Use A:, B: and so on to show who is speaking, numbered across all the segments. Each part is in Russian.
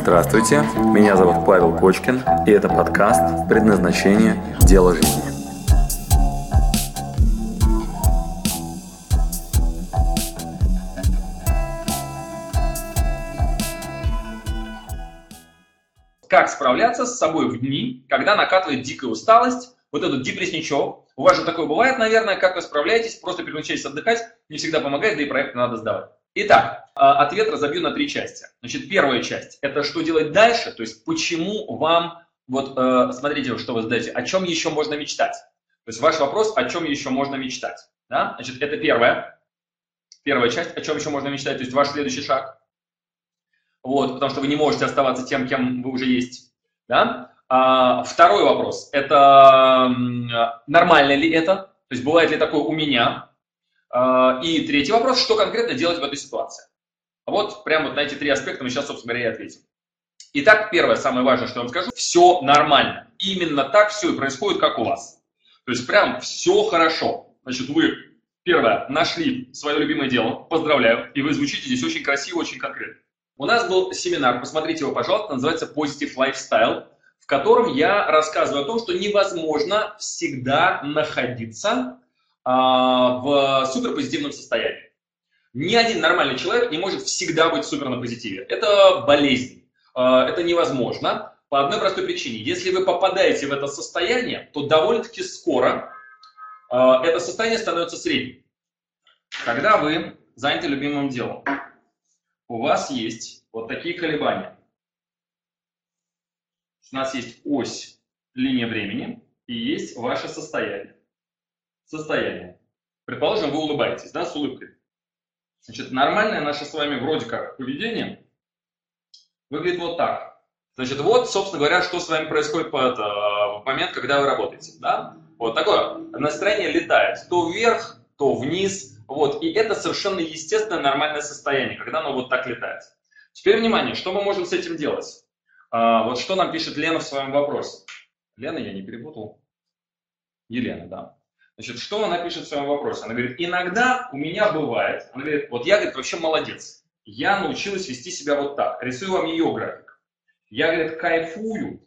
A: Здравствуйте, меня зовут Павел Кочкин, и это подкаст «Предназначение. Дело жизни».
B: Как справляться с собой в дни, когда накатывает дикая усталость, вот этот депрессничок. У вас же такое бывает, наверное, как вы справляетесь, просто переключаетесь отдыхать, не всегда помогает, да и проекты надо сдавать. Итак, а, ответ разобью на три части. Значит, первая часть – это что делать дальше, то есть почему вам, вот э, смотрите, что вы задаете, о чем еще можно мечтать. То есть ваш вопрос, о чем еще можно мечтать. Да? Значит, это первая, первая часть, о чем еще можно мечтать, то есть ваш следующий шаг. Вот, потому что вы не можете оставаться тем, кем вы уже есть. Да? А, второй вопрос – это нормально ли это? То есть бывает ли такое у меня, и третий вопрос, что конкретно делать в этой ситуации? Вот прямо вот на эти три аспекта мы сейчас, собственно говоря, и ответим. Итак, первое, самое важное, что я вам скажу, все нормально. Именно так все и происходит, как у вас. То есть прям все хорошо. Значит, вы, первое, нашли свое любимое дело, поздравляю, и вы звучите здесь очень красиво, очень конкретно. У нас был семинар, посмотрите его, пожалуйста, называется Positive Lifestyle, в котором я рассказываю о том, что невозможно всегда находиться а, в суперпозитивном состоянии. Ни один нормальный человек не может всегда быть супер на позитиве. Это болезнь. А, это невозможно по одной простой причине. Если вы попадаете в это состояние, то довольно-таки скоро а, это состояние становится средним. Когда вы заняты любимым делом, у вас есть вот такие колебания. У нас есть ось, линия времени, и есть ваше состояние состояние. Предположим, вы улыбаетесь, да, с улыбкой. Значит, нормальное наше с вами вроде как поведение выглядит вот так. Значит, вот, собственно говоря, что с вами происходит по это, в момент, когда вы работаете, да? Вот такое настроение летает то вверх, то вниз, вот, и это совершенно естественное нормальное состояние, когда оно вот так летает. Теперь внимание, что мы можем с этим делать? А, вот что нам пишет Лена в своем вопросе. Лена, я не перепутал. Елена, да. Значит, что она пишет в своем вопросе? Она говорит, иногда у меня бывает, она говорит, вот я, говорит, вообще молодец. Я научилась вести себя вот так. Рисую вам ее график. Я, говорит, кайфую,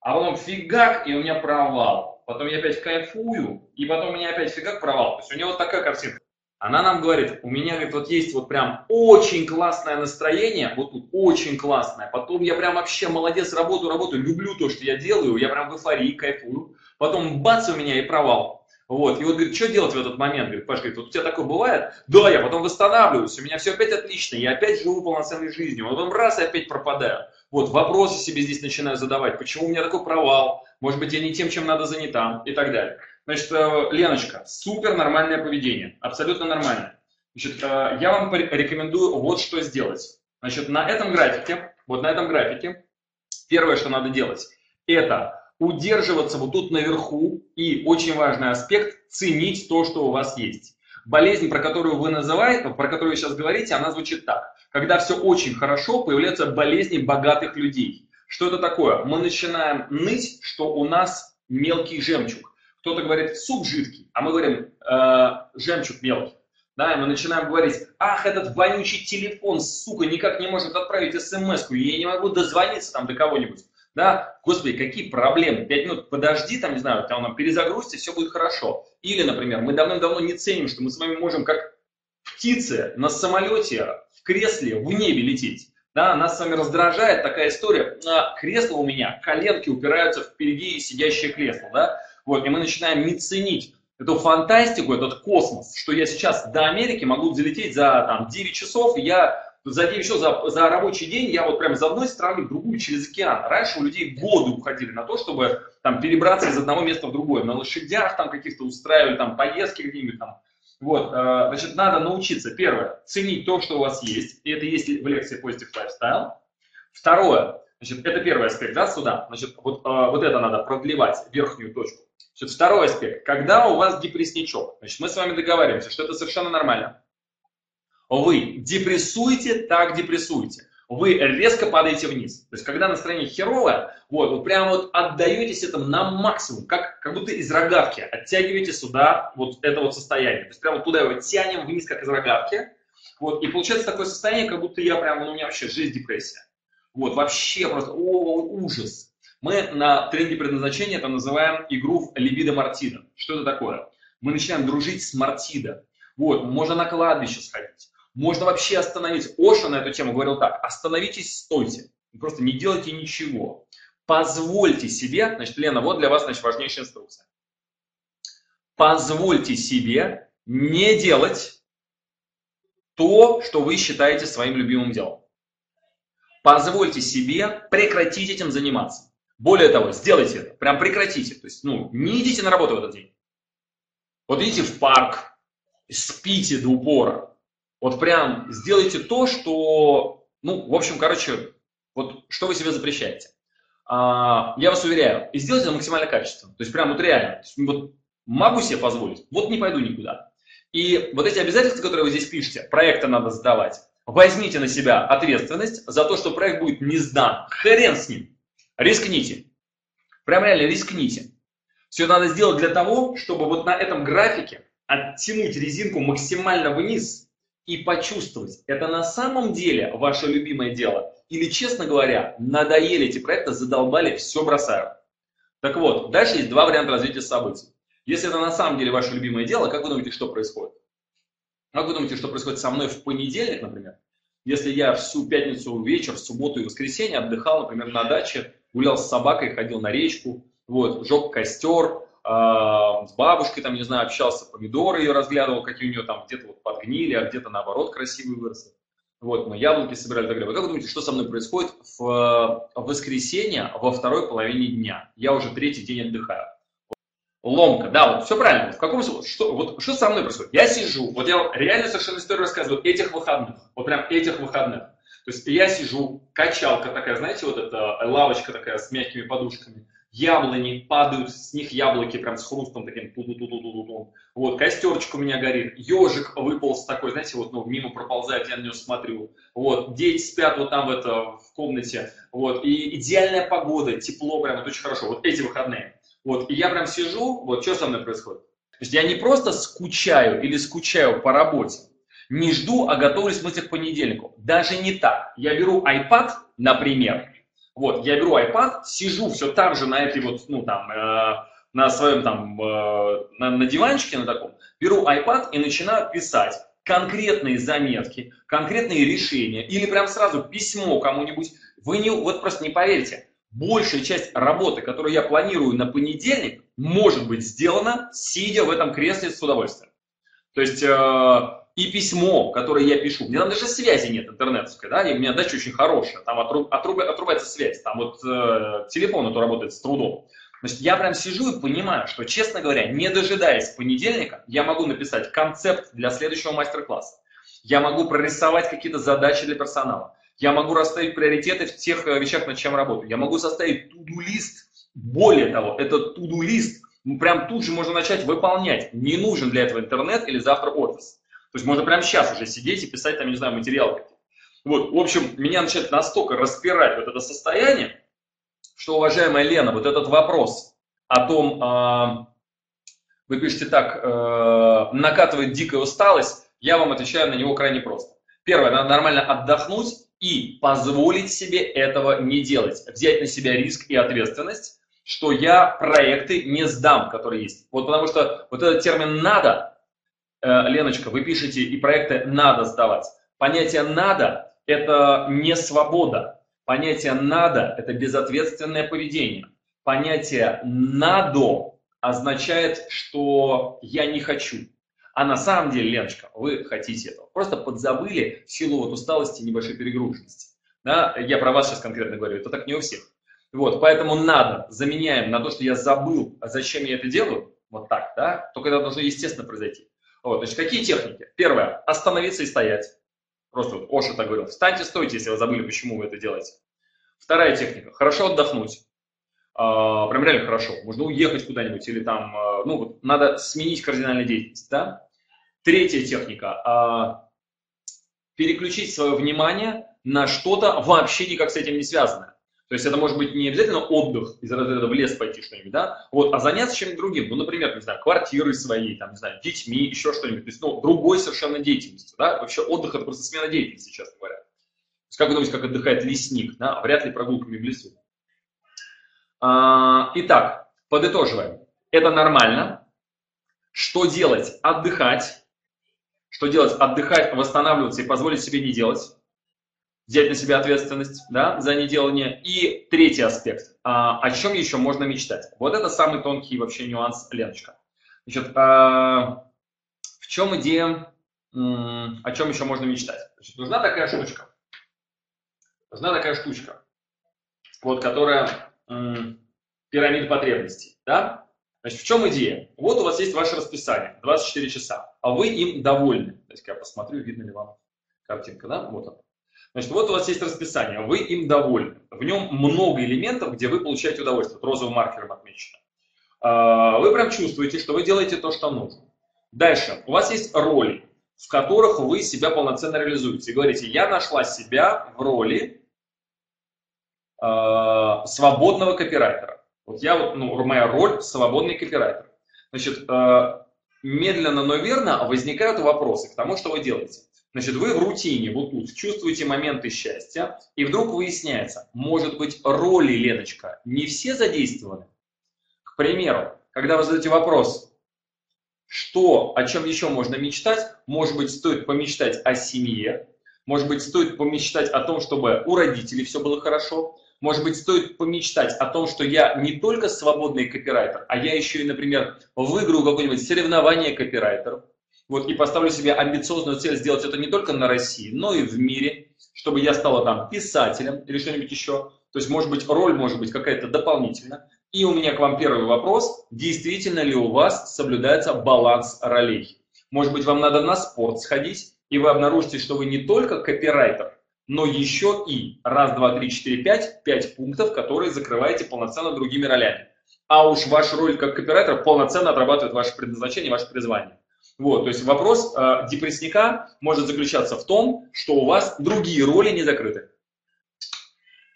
B: а потом фигак, и у меня провал. Потом я опять кайфую, и потом у меня опять фигак провал. То есть у нее вот такая картинка. Она нам говорит, у меня, говорит, вот есть вот прям очень классное настроение, вот тут очень классное. Потом я прям вообще молодец, работаю, работаю, люблю то, что я делаю, я прям в эйфории, кайфую. Потом бац, у меня и провал. Вот. И вот говорит, что делать в этот момент? Говорит, Паш, говорит, вот у тебя такое бывает? Да, я потом восстанавливаюсь, у меня все опять отлично, я опять живу полноценной жизнью. Потом раз и опять пропадаю. Вот, вопросы себе здесь начинаю задавать. Почему у меня такой провал? Может быть, я не тем, чем надо занята и так далее. Значит, э, Леночка, супер нормальное поведение, абсолютно нормальное. Значит, э, я вам рекомендую вот что сделать. Значит, на этом графике, вот на этом графике, первое, что надо делать, это удерживаться вот тут наверху и очень важный аспект – ценить то, что у вас есть. Болезнь, про которую вы называете, про которую сейчас говорите, она звучит так. Когда все очень хорошо, появляются болезни богатых людей. Что это такое? Мы начинаем ныть, что у нас мелкий жемчуг. Кто-то говорит суп жидкий, а мы говорим э, жемчуг мелкий. Да, и мы начинаем говорить, ах, этот вонючий телефон, сука, никак не может отправить смс-ку, я не могу дозвониться там до кого-нибудь да, господи, какие проблемы, пять минут подожди, там, не знаю, там, перезагрузьте, все будет хорошо. Или, например, мы давным-давно не ценим, что мы с вами можем как птицы на самолете, в кресле, в небе лететь. Да, нас с вами раздражает такая история. А, кресло у меня, коленки упираются впереди сидящее кресло, да, вот, и мы начинаем не ценить эту фантастику, этот космос, что я сейчас до Америки могу залететь за там, 9 часов, я за еще за, за рабочий день я вот прям из одной страны в другую через океан. Раньше у людей годы уходили на то, чтобы там перебраться из одного места в другое. На лошадях там каких-то устраивали, там поездки где-нибудь там. Вот, э, значит, надо научиться, первое, ценить то, что у вас есть, и это есть в лекции Positive Lifestyle. Второе, значит, это первый аспект, да, сюда, значит, вот, э, вот это надо продлевать, верхнюю точку. Значит, второй аспект, когда у вас депрессничок, значит, мы с вами договариваемся, что это совершенно нормально. Вы депрессуете, так депрессуете. Вы резко падаете вниз. То есть, когда настроение херовое, вот, вы прямо вот отдаетесь этому на максимум, как, как будто из рогатки оттягиваете сюда вот это вот состояние. То есть, прямо туда его тянем вниз, как из рогатки. Вот, и получается такое состояние, как будто я прям, ну, у меня вообще жизнь депрессия. Вот, вообще просто о, ужас. Мы на тренинге предназначения это называем игру либидо Мартида. Что это такое? Мы начинаем дружить с Мартида. Вот, можно на кладбище сходить. Можно вообще остановиться. Оша на эту тему говорил так. Остановитесь, стойте. Просто не делайте ничего. Позвольте себе, значит, Лена, вот для вас, значит, важнейшая инструкция. Позвольте себе не делать то, что вы считаете своим любимым делом. Позвольте себе прекратить этим заниматься. Более того, сделайте это, прям прекратите. То есть, ну, не идите на работу в этот день. Вот идите в парк, спите до упора. Вот прям сделайте то, что, ну, в общем, короче, вот что вы себе запрещаете. А, я вас уверяю, и сделайте это максимально качественно. То есть прям вот реально. Есть, вот могу себе позволить, вот не пойду никуда. И вот эти обязательства, которые вы здесь пишете, проекты надо сдавать, возьмите на себя ответственность за то, что проект будет не сдан. Хрен с ним. Рискните. Прям реально рискните. Все надо сделать для того, чтобы вот на этом графике оттянуть резинку максимально вниз и почувствовать, это на самом деле ваше любимое дело. Или, честно говоря, надоели эти проекты, задолбали, все бросаю. Так вот, дальше есть два варианта развития событий. Если это на самом деле ваше любимое дело, как вы думаете, что происходит? Как вы думаете, что происходит со мной в понедельник, например? Если я всю пятницу вечер, субботу и воскресенье отдыхал, например, на даче, гулял с собакой, ходил на речку, вот, жег костер, с бабушкой, там, не знаю, общался, помидоры ее разглядывал, какие у нее там где-то вот подгнили, а где-то наоборот красивые выросли. Вот, мы яблоки собирали и так далее. Вы как вы думаете, что со мной происходит в воскресенье во второй половине дня? Я уже третий день отдыхаю ломка, да, вот все правильно. В каком что, вот что со мной происходит? Я сижу, вот я реально совершенно историю рассказываю этих выходных, вот прям этих выходных. То есть я сижу, качалка такая, знаете, вот эта лавочка такая с мягкими подушками, яблони падают, с них яблоки прям с хрустом таким ту ту ту ту ту ту Вот, костерчик у меня горит, ежик выполз такой, знаете, вот, ну, мимо проползает, я на него смотрю. Вот, дети спят вот там в, это, в комнате. Вот, и идеальная погода, тепло прям, это очень хорошо. Вот эти выходные. Вот, и я прям сижу, вот что со мной происходит. То есть я не просто скучаю или скучаю по работе, не жду, а готовлюсь к мысли к понедельнику. Даже не так. Я беру iPad, например, вот, я беру iPad, сижу все там же на этой вот, ну там, э, на своем там, э, на, на диванчике на таком, беру iPad и начинаю писать конкретные заметки, конкретные решения, или прям сразу письмо кому-нибудь. Вы не, вот просто не поверите, большая часть работы, которую я планирую на понедельник, может быть сделана, сидя в этом кресле с удовольствием. То есть э, и письмо, которое я пишу, мне там даже связи нет интернетской, да, и у меня дача очень хорошая, там отруб, отруб, отрубается связь, там вот э, телефон это работает с трудом. Значит, я прям сижу и понимаю, что, честно говоря, не дожидаясь понедельника, я могу написать концепт для следующего мастер-класса. Я могу прорисовать какие-то задачи для персонала. Я могу расставить приоритеты в тех э, вещах, над чем работаю. Я могу составить туду-лист. Более того, этот туду-лист прям тут же можно начать выполнять. Не нужен для этого интернет или завтра офис. То есть можно прямо сейчас уже сидеть и писать там, не знаю, материалы какие-то. Вот, в общем, меня начинает настолько распирать вот это состояние, что, уважаемая Лена, вот этот вопрос о том, э, вы пишете так, э, накатывает дикая усталость, я вам отвечаю на него крайне просто. Первое, надо нормально отдохнуть и позволить себе этого не делать. Взять на себя риск и ответственность, что я проекты не сдам, которые есть. Вот потому что вот этот термин «надо», Леночка, вы пишете, и проекты надо сдавать. Понятие «надо» – это не свобода. Понятие «надо» – это безответственное поведение. Понятие «надо» означает, что я не хочу. А на самом деле, Леночка, вы хотите этого. Просто подзабыли в силу вот усталости и небольшой перегруженности. Да? Я про вас сейчас конкретно говорю, это так не у всех. Вот, поэтому надо, заменяем на то, что я забыл, а зачем я это делаю, вот так, да, только это должно естественно произойти. Вот, значит, какие техники? Первое, остановиться и стоять. Просто вот Оша так говорил, встаньте, стойте, если вы забыли, почему вы это делаете. Вторая техника, хорошо отдохнуть. А, прям реально хорошо. Можно уехать куда-нибудь или там, а, ну, вот надо сменить кардинальную деятельность, да. Третья техника. А, переключить свое внимание на что-то вообще никак с этим не связанное. То есть это может быть не обязательно отдых, из разряда в лес пойти что-нибудь, да, вот, а заняться чем-то другим. Ну, например, не знаю, квартирой своей, там, не знаю, детьми, еще что-нибудь. То есть, ну, другой совершенно деятельностью, да. Вообще отдых – это просто смена деятельности, честно говоря. есть, как вы думаете, как отдыхает лесник? Да? Вряд ли прогулками в лесу. А, итак, подытоживаем. Это нормально. Что делать? Отдыхать. Что делать? Отдыхать, восстанавливаться и позволить себе не делать. Взять на себя ответственность да, за неделание. И третий аспект. А, о чем еще можно мечтать? Вот это самый тонкий вообще нюанс, Леночка. Значит, а, в чем идея, о чем еще можно мечтать? Значит, нужна такая штучка. Нужна такая штучка, вот, которая пирамида потребностей. Да? Значит, в чем идея? Вот у вас есть ваше расписание, 24 часа, а вы им довольны. Есть я посмотрю, видно ли вам картинка, да? Вот она. Значит, вот у вас есть расписание, вы им довольны. В нем много элементов, где вы получаете удовольствие. Вот розовым маркером отмечено. А, вы прям чувствуете, что вы делаете то, что нужно. Дальше. У вас есть роли, в которых вы себя полноценно реализуете. И говорите, я нашла себя в роли э, свободного копирайтера. Вот я ну, моя роль свободный копирайтер. Значит, э, медленно, но верно возникают вопросы к тому, что вы делаете. Значит, вы в рутине, вот тут, чувствуете моменты счастья, и вдруг выясняется, может быть, роли, Леночка, не все задействованы. К примеру, когда вы задаете вопрос, что, о чем еще можно мечтать, может быть, стоит помечтать о семье, может быть, стоит помечтать о том, чтобы у родителей все было хорошо, может быть, стоит помечтать о том, что я не только свободный копирайтер, а я еще и, например, выиграю какое-нибудь соревнование копирайтеров. Вот, и поставлю себе амбициозную цель сделать это не только на России, но и в мире, чтобы я стала там писателем или что-нибудь еще. То есть, может быть, роль может быть какая-то дополнительная. И у меня к вам первый вопрос. Действительно ли у вас соблюдается баланс ролей? Может быть, вам надо на спорт сходить, и вы обнаружите, что вы не только копирайтер, но еще и раз, два, три, четыре, пять, пять пунктов, которые закрываете полноценно другими ролями. А уж ваша роль как копирайтер полноценно отрабатывает ваше предназначение, ваше призвание. Вот, то есть вопрос э, депрессника может заключаться в том, что у вас другие роли не закрыты.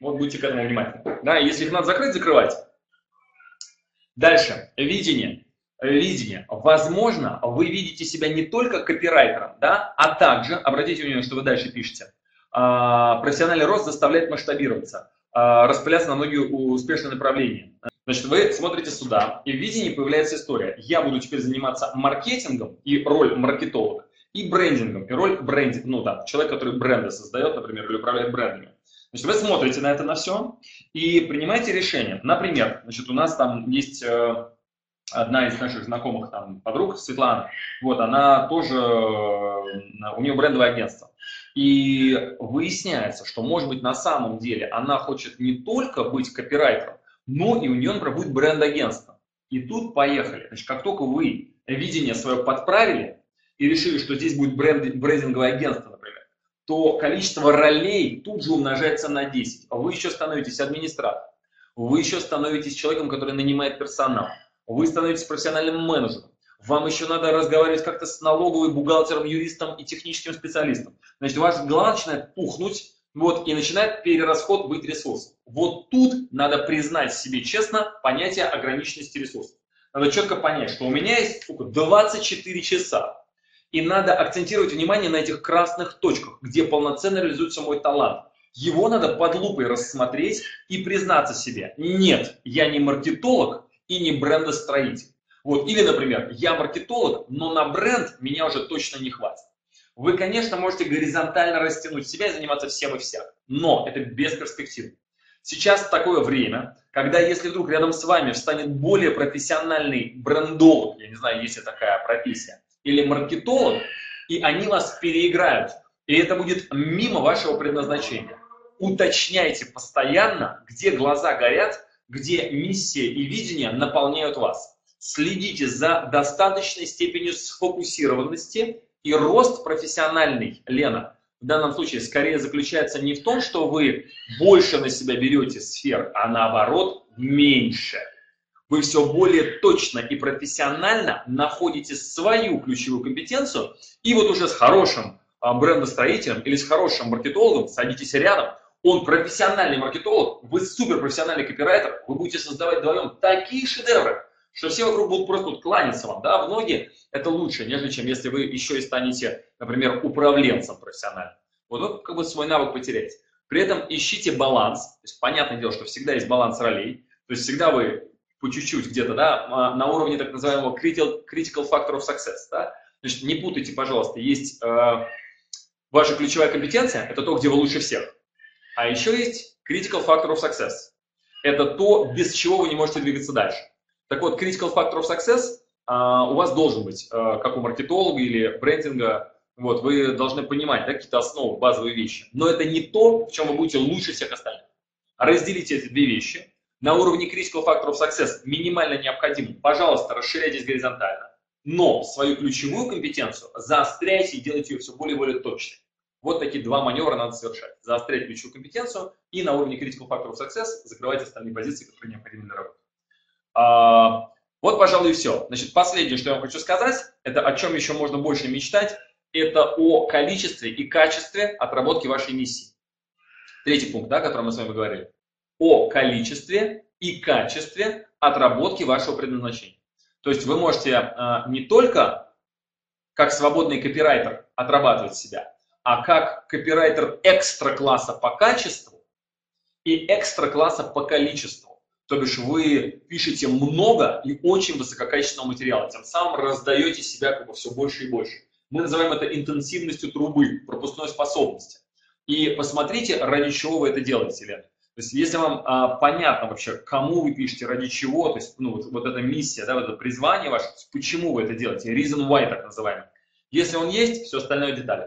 B: Вот будьте к этому внимательны. Да, если их надо закрыть, закрывайте. Дальше. Видение. Видение. Возможно, вы видите себя не только копирайтером, да, а также, обратите внимание, что вы дальше пишете, а, профессиональный рост заставляет масштабироваться, а, распыляться на многие успешные направления. Значит, вы смотрите сюда, и в видении появляется история. Я буду теперь заниматься маркетингом и роль маркетолога, и брендингом, и роль брендинга, ну да, человек, который бренды создает, например, или управляет брендами. Значит, вы смотрите на это на все и принимаете решение. Например, значит, у нас там есть э, одна из наших знакомых там подруг, Светлана, вот, она тоже, э, у нее брендовое агентство. И выясняется, что, может быть, на самом деле она хочет не только быть копирайтером, но и у нее, например, будет бренд-агентство. И тут поехали. Значит, как только вы видение свое подправили и решили, что здесь будет бренд, брендинговое агентство, например, то количество ролей тут же умножается на 10. Вы еще становитесь администратором, вы еще становитесь человеком, который нанимает персонал, вы становитесь профессиональным менеджером, вам еще надо разговаривать как-то с налоговым бухгалтером, юристом и техническим специалистом. Значит, ваш глаз начинает пухнуть, вот, и начинает перерасход быть ресурсом. Вот тут надо признать себе честно понятие ограниченности ресурсов. Надо четко понять, что у меня есть сколько, 24 часа. И надо акцентировать внимание на этих красных точках, где полноценно реализуется мой талант. Его надо под лупой рассмотреть и признаться себе. Нет, я не маркетолог и не брендостроитель. Вот. Или, например, я маркетолог, но на бренд меня уже точно не хватит. Вы, конечно, можете горизонтально растянуть себя и заниматься всем и вся, но это бесперспективно. Сейчас такое время, когда если вдруг рядом с вами встанет более профессиональный брендолог, я не знаю, есть ли такая профессия, или маркетолог, и они вас переиграют, и это будет мимо вашего предназначения. Уточняйте постоянно, где глаза горят, где миссия и видение наполняют вас следите за достаточной степенью сфокусированности и рост профессиональный, Лена, в данном случае скорее заключается не в том, что вы больше на себя берете сфер, а наоборот меньше. Вы все более точно и профессионально находите свою ключевую компетенцию, и вот уже с хорошим а, брендостроителем или с хорошим маркетологом садитесь рядом, он профессиональный маркетолог, вы суперпрофессиональный копирайтер, вы будете создавать вдвоем такие шедевры, что все вокруг будут просто вот кланяться вам, да, в ноги, это лучше, нежели чем если вы еще и станете, например, управленцем профессиональным. Вот вы как бы свой навык потеряете. При этом ищите баланс. То есть, понятное дело, что всегда есть баланс ролей. То есть всегда вы по чуть-чуть где-то, да, а, на уровне так называемого critical, critical factor of success, да. Значит, не путайте, пожалуйста, есть э, ваша ключевая компетенция, это то, где вы лучше всех. А еще есть critical factor of success. Это то, без чего вы не можете двигаться дальше. Так вот, critical factor of success а, у вас должен быть, а, как у маркетолога или брендинга, вот, вы должны понимать да, какие-то основы, базовые вещи. Но это не то, в чем вы будете лучше всех остальных. Разделите эти две вещи. На уровне critical factor of success минимально необходимо. Пожалуйста, расширяйтесь горизонтально. Но свою ключевую компетенцию заостряйте и делайте ее все более и более точной. Вот такие два маневра надо совершать. Заострять ключевую компетенцию и на уровне critical factor of success закрывать остальные позиции, которые необходимы для работы. А, вот, пожалуй, и все. Значит, последнее, что я вам хочу сказать, это о чем еще можно больше мечтать, это о количестве и качестве отработки вашей миссии. Третий пункт, да, о котором мы с вами говорили. О количестве и качестве отработки вашего предназначения. То есть вы можете э, не только как свободный копирайтер отрабатывать себя, а как копирайтер экстра класса по качеству и экстра класса по количеству. То бишь вы пишете много и очень высококачественного материала, тем самым раздаете себя как бы все больше и больше. Мы называем это интенсивностью трубы, пропускной способностью. И посмотрите, ради чего вы это делаете, Лена. То есть, если вам а, понятно вообще, кому вы пишете, ради чего, то есть, ну, вот, вот эта миссия, да, вот это призвание ваше, почему вы это делаете, reason why, так называемый. Если он есть, все остальное детали.